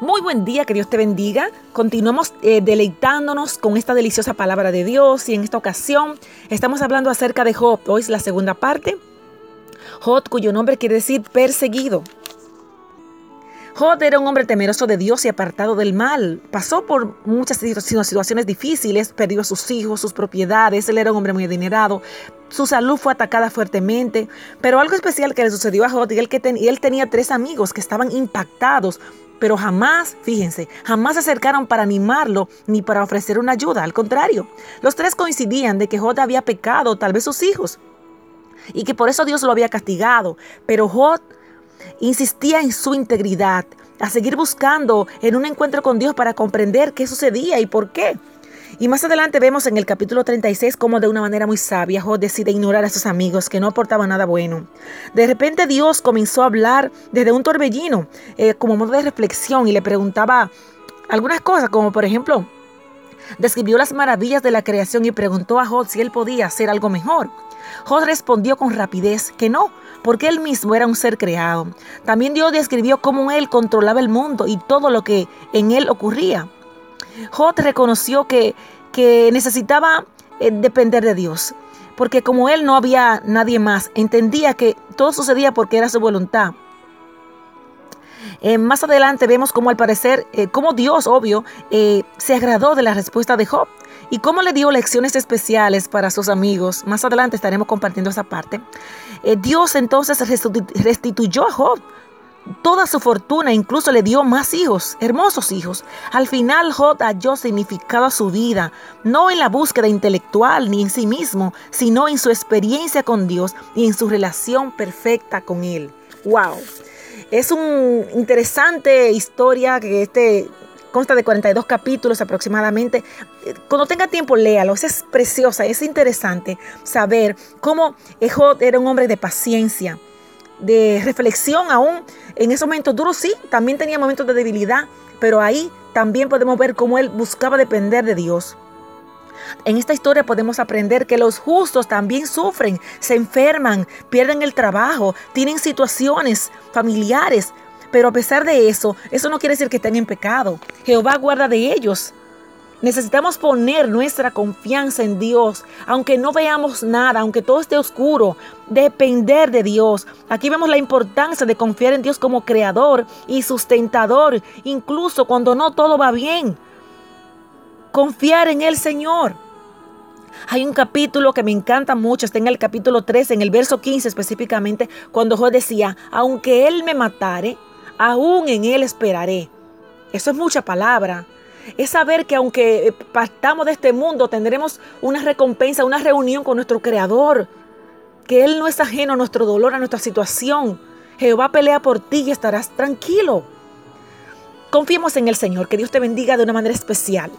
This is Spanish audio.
Muy buen día, que Dios te bendiga. Continuamos eh, deleitándonos con esta deliciosa palabra de Dios y en esta ocasión estamos hablando acerca de Job. Hoy es la segunda parte. Job, cuyo nombre quiere decir perseguido. Job era un hombre temeroso de Dios y apartado del mal. Pasó por muchas situaciones difíciles, perdió a sus hijos, sus propiedades, él era un hombre muy adinerado, su salud fue atacada fuertemente, pero algo especial que le sucedió a Job y que y él tenía tres amigos que estaban impactados pero jamás, fíjense, jamás se acercaron para animarlo ni para ofrecer una ayuda. Al contrario, los tres coincidían de que Jod había pecado, tal vez sus hijos, y que por eso Dios lo había castigado. Pero Jod insistía en su integridad, a seguir buscando en un encuentro con Dios para comprender qué sucedía y por qué. Y más adelante vemos en el capítulo 36 cómo de una manera muy sabia Job decide ignorar a sus amigos que no aportaban nada bueno. De repente Dios comenzó a hablar desde un torbellino eh, como modo de reflexión y le preguntaba algunas cosas como por ejemplo describió las maravillas de la creación y preguntó a Job si él podía hacer algo mejor. Job respondió con rapidez que no, porque él mismo era un ser creado. También Dios describió cómo él controlaba el mundo y todo lo que en él ocurría. Job reconoció que, que necesitaba eh, depender de Dios, porque como él no había nadie más, entendía que todo sucedía porque era su voluntad. Eh, más adelante vemos cómo al parecer, eh, cómo Dios, obvio, se agradó de la respuesta de Job y cómo le dio lecciones especiales para sus amigos. Más adelante estaremos compartiendo esa parte. Dios entonces restituyó a Job toda su fortuna, incluso le dio más hijos, hermosos hijos. Al final Job halló significado a su vida, no en la búsqueda intelectual ni en sí mismo, sino en su experiencia con Dios y en su relación perfecta con Él. ¡Wow! Es una interesante historia que este consta de 42 capítulos aproximadamente. Cuando tenga tiempo, léalo. Es preciosa, es interesante saber cómo Job era un hombre de paciencia de reflexión aún. En esos momentos duros sí, también tenía momentos de debilidad, pero ahí también podemos ver cómo él buscaba depender de Dios. En esta historia podemos aprender que los justos también sufren, se enferman, pierden el trabajo, tienen situaciones familiares, pero a pesar de eso, eso no quiere decir que estén en pecado. Jehová guarda de ellos. Necesitamos poner nuestra confianza en Dios, aunque no veamos nada, aunque todo esté oscuro, depender de Dios. Aquí vemos la importancia de confiar en Dios como creador y sustentador, incluso cuando no todo va bien. Confiar en el Señor. Hay un capítulo que me encanta mucho, está en el capítulo 13, en el verso 15 específicamente, cuando Job decía, aunque Él me matare, aún en Él esperaré. Eso es mucha palabra es saber que aunque partamos de este mundo, tendremos una recompensa, una reunión con nuestro Creador, que Él no es ajeno a nuestro dolor, a nuestra situación. Jehová pelea por ti y estarás tranquilo. Confiemos en el Señor, que Dios te bendiga de una manera especial.